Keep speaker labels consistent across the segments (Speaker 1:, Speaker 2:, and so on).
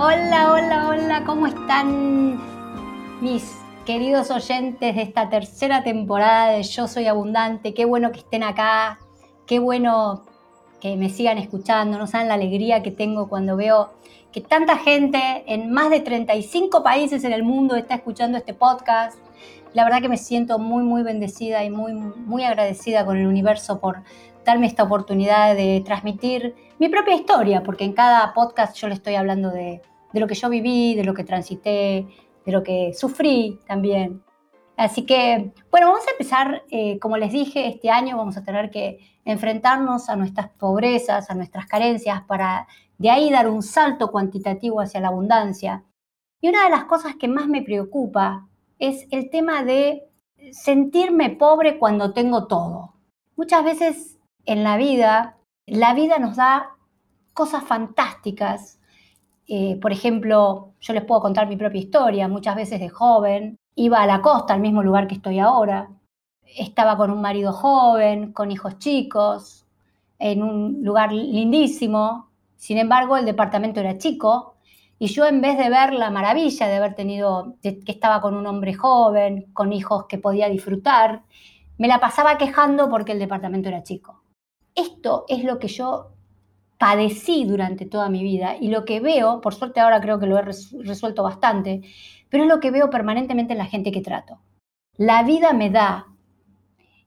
Speaker 1: Hola, hola, hola, ¿cómo están mis queridos oyentes de esta tercera temporada de Yo Soy Abundante? Qué bueno que estén acá, qué bueno que me sigan escuchando, no saben la alegría que tengo cuando veo que tanta gente en más de 35 países en el mundo está escuchando este podcast. La verdad que me siento muy, muy bendecida y muy, muy agradecida con el universo por darme esta oportunidad de transmitir mi propia historia, porque en cada podcast yo le estoy hablando de, lo que yo viví, de lo que transité, de lo que sufrí también. Así que, bueno, vamos a empezar, eh, como les dije, este año vamos a tener que enfrentarnos a nuestras pobrezas, a nuestras carencias, para de ahí dar un salto cuantitativo hacia la abundancia. Y una de las cosas que más me preocupa es el tema de sentirme pobre cuando tengo todo. Muchas veces en la vida, la vida nos da cosas fantásticas. Eh, por ejemplo, yo les puedo contar mi propia historia. Muchas veces de joven iba a la costa, al mismo lugar que estoy ahora. Estaba con un marido joven, con hijos chicos, en un lugar lindísimo. Sin embargo, el departamento era chico y yo en vez de ver la maravilla de haber tenido, que estaba con un hombre joven, con hijos que podía disfrutar, me la pasaba quejando porque el departamento era chico. Esto es lo que yo padecí durante toda mi vida y lo que veo, por suerte ahora creo que lo he resuelto bastante, pero es lo que veo permanentemente en la gente que trato. La vida me da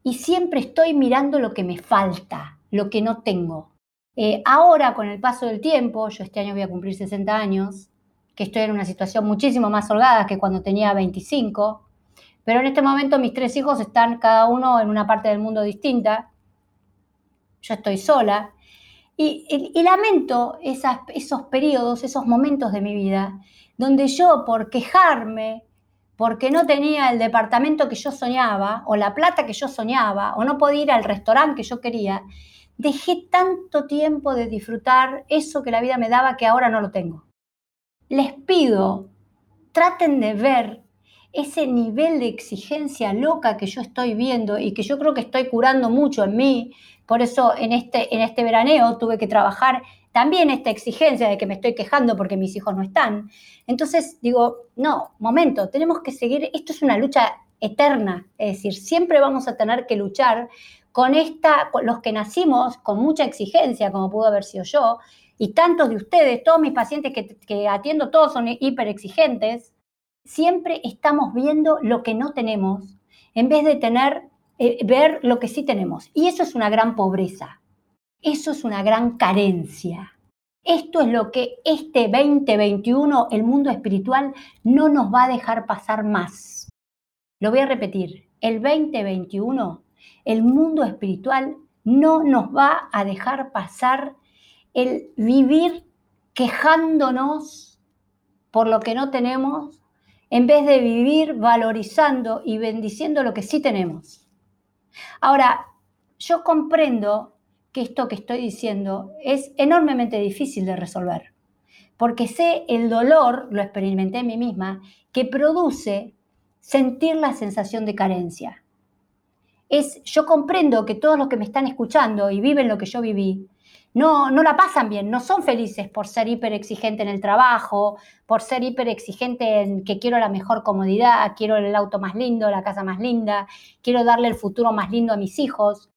Speaker 1: y siempre estoy mirando lo que me falta, lo que no tengo. Eh, ahora, con el paso del tiempo, yo este año voy a cumplir 60 años, que estoy en una situación muchísimo más holgada que cuando tenía 25, pero en este momento mis tres hijos están cada uno en una parte del mundo distinta yo estoy sola. Y, lamento esos periodos, esos momentos de mi vida, donde yo por quejarme, porque no tenía el departamento que yo soñaba, o la plata que yo soñaba, o no podía ir al restaurante que yo quería, dejé tanto tiempo de disfrutar eso que la vida me daba que ahora no lo tengo. Les pido, traten de ver ese nivel de exigencia loca que yo estoy viendo y que yo creo que estoy curando mucho en mí, por eso en este, en este veraneo tuve que trabajar también esta exigencia de que me estoy quejando porque mis hijos no están. Entonces digo, no, momento, tenemos que seguir, esto es una lucha eterna, es decir, siempre vamos a tener que luchar con esta, los que nacimos con mucha exigencia, como pudo haber sido yo, y tantos de ustedes, todos mis pacientes que, que atiendo, todos son hiper exigentes, siempre estamos viendo lo que no tenemos en vez de tener eh, ver lo que sí tenemos. Y eso es una gran pobreza. Eso es una gran carencia. Esto es lo que este 2021, el mundo espiritual, no nos va a dejar pasar más. Lo voy a repetir. El 2021, el mundo espiritual no nos va a dejar pasar el vivir quejándonos por lo que no tenemos, en vez de vivir valorizando y bendiciendo lo que sí tenemos. Ahora, yo comprendo que esto que estoy diciendo es enormemente difícil de resolver, porque sé el dolor, lo experimenté en mí misma, que produce sentir la sensación de carencia. Es, yo comprendo que todos los que me están escuchando y viven lo que yo viví, no, no la pasan bien, no son felices por ser hiper exigente en el trabajo, por ser hiper exigente en que quiero la mejor comodidad, quiero el auto más lindo, la casa más linda, quiero darle el futuro más lindo a mis hijos.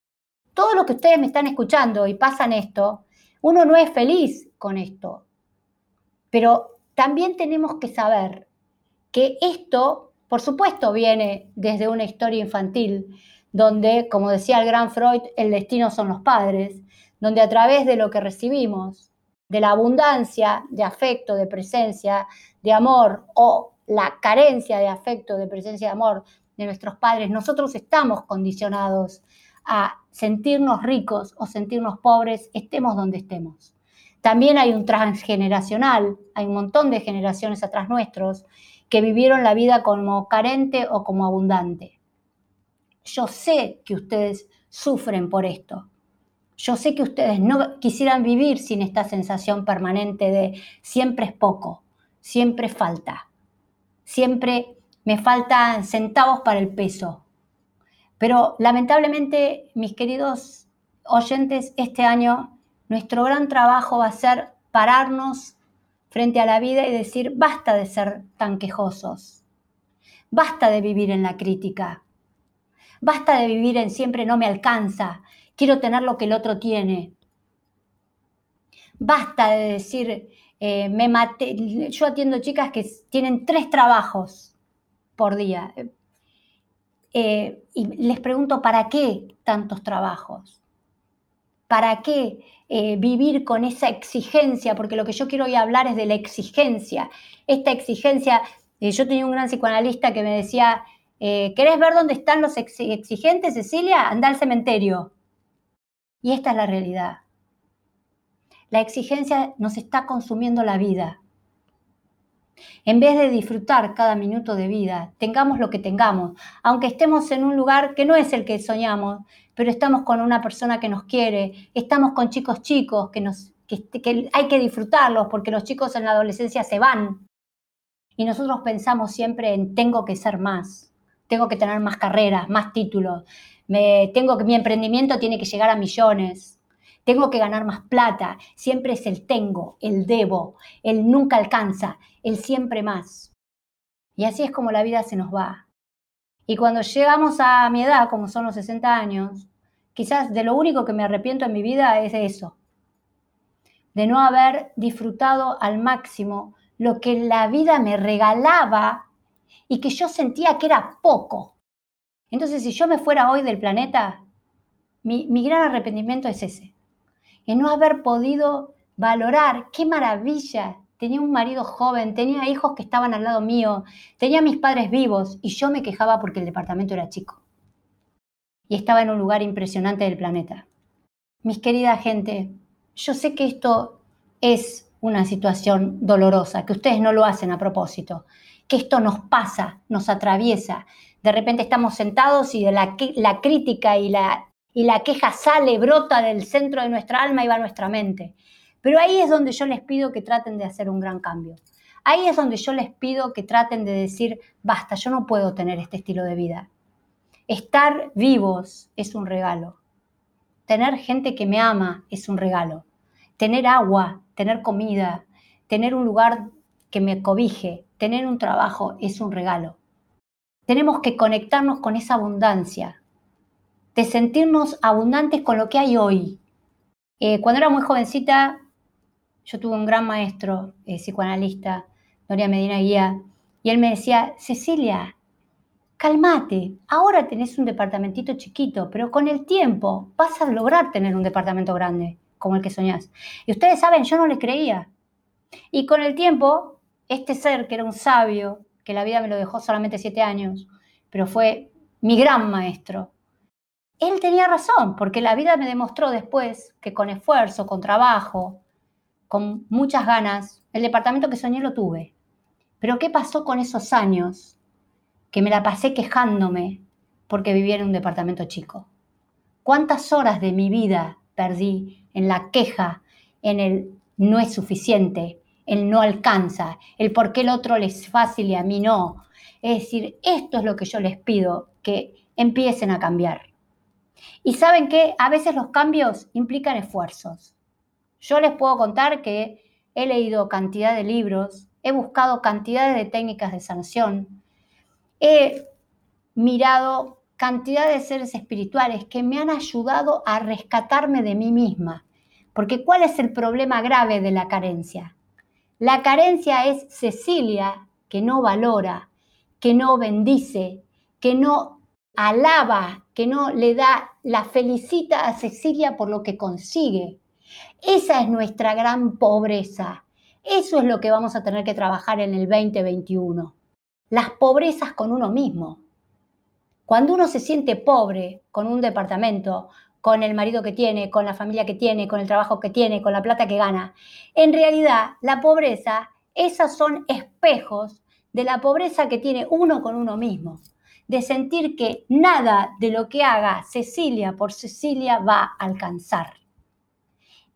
Speaker 1: Todo lo que ustedes me están escuchando y pasan esto, uno no es feliz con esto. Pero también tenemos que saber que esto, por supuesto, viene desde una historia infantil, donde, como decía el gran Freud, el destino son los padres donde a través de lo que recibimos, de la abundancia de afecto, de presencia, de amor o la carencia de afecto, de presencia de amor de nuestros padres, nosotros estamos condicionados a sentirnos ricos o sentirnos pobres, estemos donde estemos. También hay un transgeneracional, hay un montón de generaciones atrás nuestros que vivieron la vida como carente o como abundante. Yo sé que ustedes sufren por esto. Yo sé que ustedes no quisieran vivir sin esta sensación permanente de siempre es poco, siempre falta, siempre me faltan centavos para el peso. Pero lamentablemente, mis queridos oyentes, este año nuestro gran trabajo va a ser pararnos frente a la vida y decir, basta de ser tan quejosos, basta de vivir en la crítica, basta de vivir en siempre no me alcanza, quiero tener lo que el otro tiene. Basta de decir, eh, me maté. Yo atiendo chicas que tienen tres trabajos por día. Eh, y les pregunto, ¿para qué tantos trabajos? ¿Para qué eh, vivir con esa exigencia? Porque lo que yo quiero hoy hablar es de la exigencia. Esta exigencia, yo tenía un gran psicoanalista que me decía, ¿querés ver dónde están los exigentes, Cecilia? Anda al cementerio. Y esta es la realidad. La exigencia nos está consumiendo la vida. En vez de disfrutar cada minuto de vida, tengamos lo que tengamos, aunque estemos en un lugar que no es el que soñamos, pero estamos con una persona que nos quiere, estamos con chicos chicos que, nos, que, hay que disfrutarlos porque los chicos en la adolescencia se van. Y nosotros pensamos siempre en tengo que ser más, tengo que tener más carreras, más títulos, me, tengo que mi emprendimiento tiene que llegar a millones tengo que ganar más plata, siempre es el tengo, el debo, el nunca alcanza, el siempre más. Y así es como la vida se nos va. Y cuando llegamos a mi edad, como son los 60 años, quizás de lo único que me arrepiento en mi vida es de eso, de no haber disfrutado al máximo lo que la vida me regalaba y que yo sentía que era poco. Entonces, si yo me fuera hoy del planeta, mi, gran arrepentimiento es ese en no haber podido valorar qué maravilla. Tenía un marido joven, tenía hijos que estaban al lado mío, tenía mis padres vivos y yo me quejaba porque el departamento era chico. Y estaba en un lugar impresionante del planeta. Mis querida gente, yo sé que esto es una situación dolorosa, que ustedes no lo hacen a propósito, que esto nos pasa, nos atraviesa. De repente estamos sentados y la crítica y la y la queja sale, brota del centro de nuestra alma y va a nuestra mente. Pero ahí es donde yo les pido que traten de hacer un gran cambio. Ahí es donde yo les pido que traten de decir, basta, yo no puedo tener este estilo de vida. Estar vivos es un regalo. Tener gente que me ama es un regalo. Tener agua, tener comida, tener un lugar que me cobije, tener un trabajo es un regalo. Tenemos que conectarnos con esa abundancia, de sentirnos abundantes con lo que hay hoy. Eh, cuando era muy jovencita, yo tuve un gran maestro eh, psicoanalista, Doria Medina Guía, y él me decía, Cecilia, cálmate, ahora tenés un departamentito chiquito, pero con el tiempo vas a lograr tener un departamento grande, como el que soñás. Y ustedes saben, yo no le creía. Y con el tiempo, este ser que era un sabio, que la vida me lo dejó solamente siete años, pero fue mi gran maestro, él tenía razón, porque la vida me demostró después que con esfuerzo, con trabajo, con muchas ganas, el departamento que soñé lo tuve. Pero ¿qué pasó con esos años que me la pasé quejándome porque vivía en un departamento chico? ¿Cuántas horas de mi vida perdí en la queja, en el no es suficiente, el no alcanza, el por qué el otro le es fácil y a mí no? Es decir, esto es lo que yo les pido, que empiecen a cambiar. Y saben que a veces los cambios implican esfuerzos. Yo les puedo contar que he leído cantidad de libros, he buscado cantidades de técnicas de sanación, he mirado cantidad de seres espirituales que me han ayudado a rescatarme de mí misma. Porque ¿cuál es el problema grave de la carencia? La carencia es Cecilia que no valora, que no bendice, que no alaba, que no le da la felicita a Cecilia por lo que consigue. Esa es nuestra gran pobreza. Eso es lo que vamos a tener que trabajar en el 2021. Las pobrezas con uno mismo. Cuando uno se siente pobre con un departamento, con el marido que tiene, con la familia que tiene, con el trabajo que tiene, con la plata que gana, en realidad la pobreza, esas son espejos de la pobreza que tiene uno con uno mismo de sentir que nada de lo que haga Cecilia por Cecilia va a alcanzar.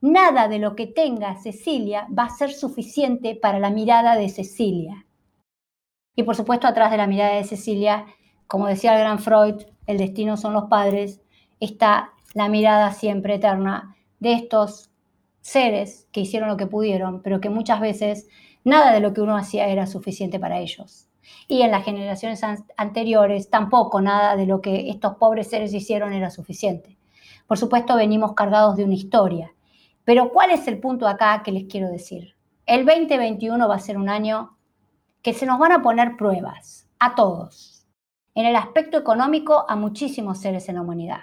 Speaker 1: Nada de lo que tenga Cecilia va a ser suficiente para la mirada de Cecilia. Y por supuesto, atrás de la mirada de Cecilia, como decía el gran Freud, el destino son los padres, está la mirada siempre eterna de estos seres que hicieron lo que pudieron, pero que muchas veces nada de lo que uno hacía era suficiente para ellos. Y en las generaciones anteriores tampoco nada de lo que estos pobres seres hicieron era suficiente. Por supuesto, venimos cargados de una historia. Pero ¿cuál es el punto acá que les quiero decir? El 2021 va a ser un año que se nos van a poner pruebas, a todos. En el aspecto económico, a muchísimos seres en la humanidad.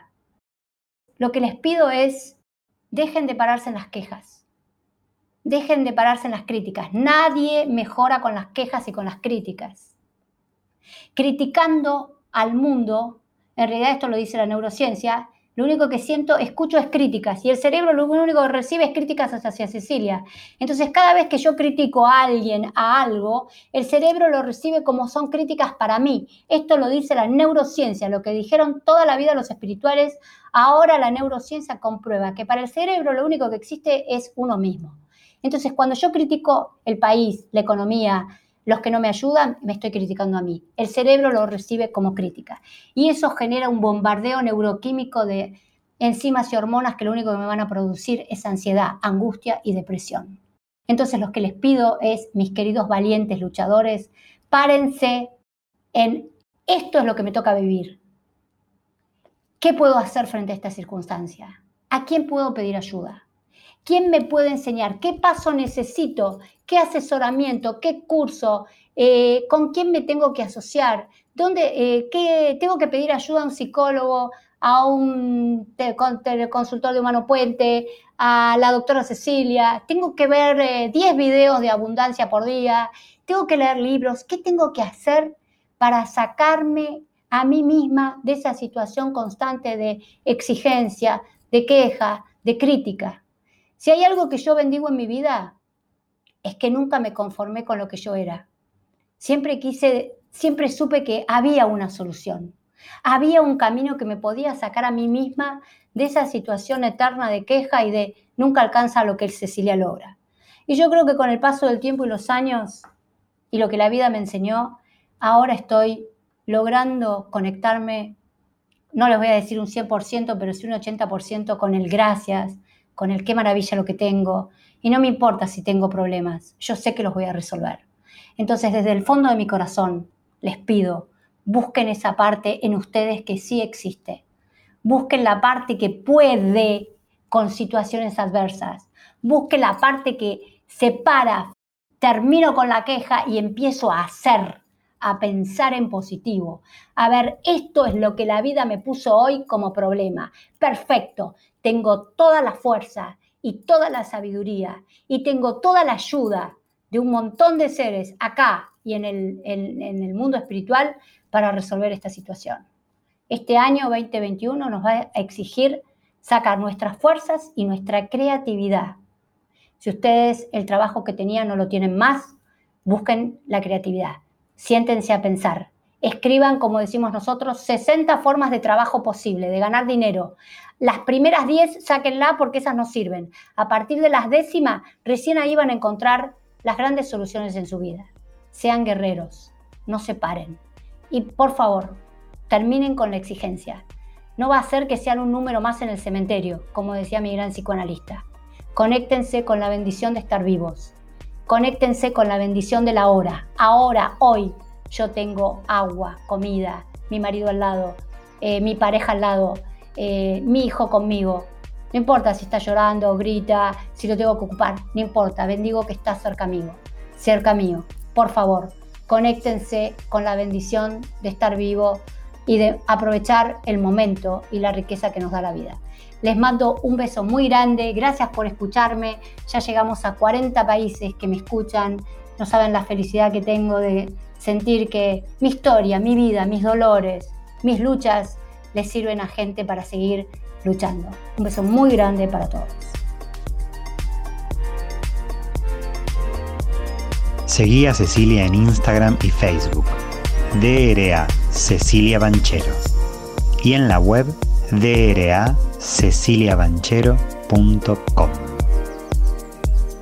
Speaker 1: Lo que les pido es, dejen de pararse en las quejas. Dejen de pararse en las críticas. Nadie mejora con las quejas y con las críticas. Criticando al mundo, en realidad esto lo dice la neurociencia, lo único que siento, escucho es críticas y el cerebro lo único que recibe es críticas hacia Cecilia. Entonces cada vez que yo critico a alguien, a algo, el cerebro lo recibe como son críticas para mí. Esto lo dice la neurociencia, lo que dijeron toda la vida los espirituales, ahora la neurociencia comprueba que para el cerebro lo único que existe es uno mismo. Entonces cuando yo critico el país, la economía, los que no me ayudan, me estoy criticando a mí. El cerebro lo recibe como crítica. Y eso genera un bombardeo neuroquímico de enzimas y hormonas que lo único que me van a producir es ansiedad, angustia y depresión. Entonces lo que les pido es, mis queridos valientes luchadores, párense en esto es lo que me toca vivir. ¿Qué puedo hacer frente a esta circunstancia? ¿A quién puedo pedir ayuda? ¿Quién me puede enseñar? ¿Qué paso necesito? ¿Qué asesoramiento? ¿Qué curso? Eh, ¿Con quién me tengo que asociar? ¿Dónde, eh, qué, ¿Tengo que pedir ayuda a un psicólogo, a un consultor de humano puente, a la doctora Cecilia? ¿Tengo que ver 10 eh, videos de abundancia por día? ¿Tengo que leer libros? ¿Qué tengo que hacer para sacarme a mí misma de esa situación constante de exigencia, de queja, de crítica? Si hay algo que yo bendigo en mi vida, es que nunca me conformé con lo que yo era. Siempre quise, siempre supe que había una solución. Había un camino que me podía sacar a mí misma de esa situación eterna de queja y de nunca alcanza lo que Cecilia logra. Y yo creo que con el paso del tiempo y los años y lo que la vida me enseñó, ahora estoy logrando conectarme, no les voy a decir un 100%, pero sí un 80% con el gracias, con el qué maravilla lo que tengo, y no me importa si tengo problemas, yo sé que los voy a resolver. Entonces, desde el fondo de mi corazón, les pido, busquen esa parte en ustedes que sí existe. Busquen la parte que puede con situaciones adversas. Busquen la parte que se para, termino con la queja y empiezo a hacer, a pensar en positivo. A ver, esto es lo que la vida me puso hoy como problema. Perfecto tengo toda la fuerza y toda la sabiduría y tengo toda la ayuda de un montón de seres acá y en el, en, el mundo espiritual para resolver esta situación. Este año 2021 nos va a exigir sacar nuestras fuerzas y nuestra creatividad. Si ustedes el trabajo que tenían no lo tienen más, busquen la creatividad. Siéntense a pensar. Escriban, como decimos nosotros, 60 formas de trabajo posible, de ganar dinero. Las primeras 10 sáquenla porque esas no sirven. A partir de las décimas, recién ahí van a encontrar las grandes soluciones en su vida. Sean guerreros, no se paren. Y por favor, terminen con la exigencia. No va a ser que sean un número más en el cementerio, como decía mi gran psicoanalista. Conéctense con la bendición de estar vivos. Conéctense con la bendición de la hora. Ahora, hoy, yo tengo agua, comida, mi marido al lado, eh, mi pareja al lado, eh, mi hijo conmigo. No importa si está llorando, grita, si lo tengo que ocupar, no importa, bendigo que está cerca mío, cerca mío. Por favor, conéctense con la bendición de estar vivo y de aprovechar el momento y la riqueza que nos da la vida. Les mando un beso muy grande, gracias por escucharme, ya llegamos a 40 países que me escuchan, no saben la felicidad que tengo de sentir que mi historia, mi vida, mis dolores, mis luchas le sirven a gente para seguir luchando. Un beso muy grande para todos.
Speaker 2: Seguí a Cecilia en Instagram y Facebook. DRA Cecilia Banchero. Y en la web draceciliabanchero.com.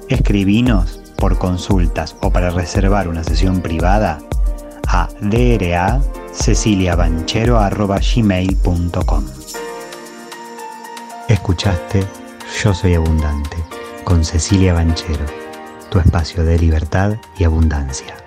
Speaker 2: Escribinos por consultas o para reservar una sesión privada a DRA ceciliabanchero.gmail.com Escuchaste Yo Soy Abundante, con Cecilia Banchero, tu espacio de libertad y abundancia.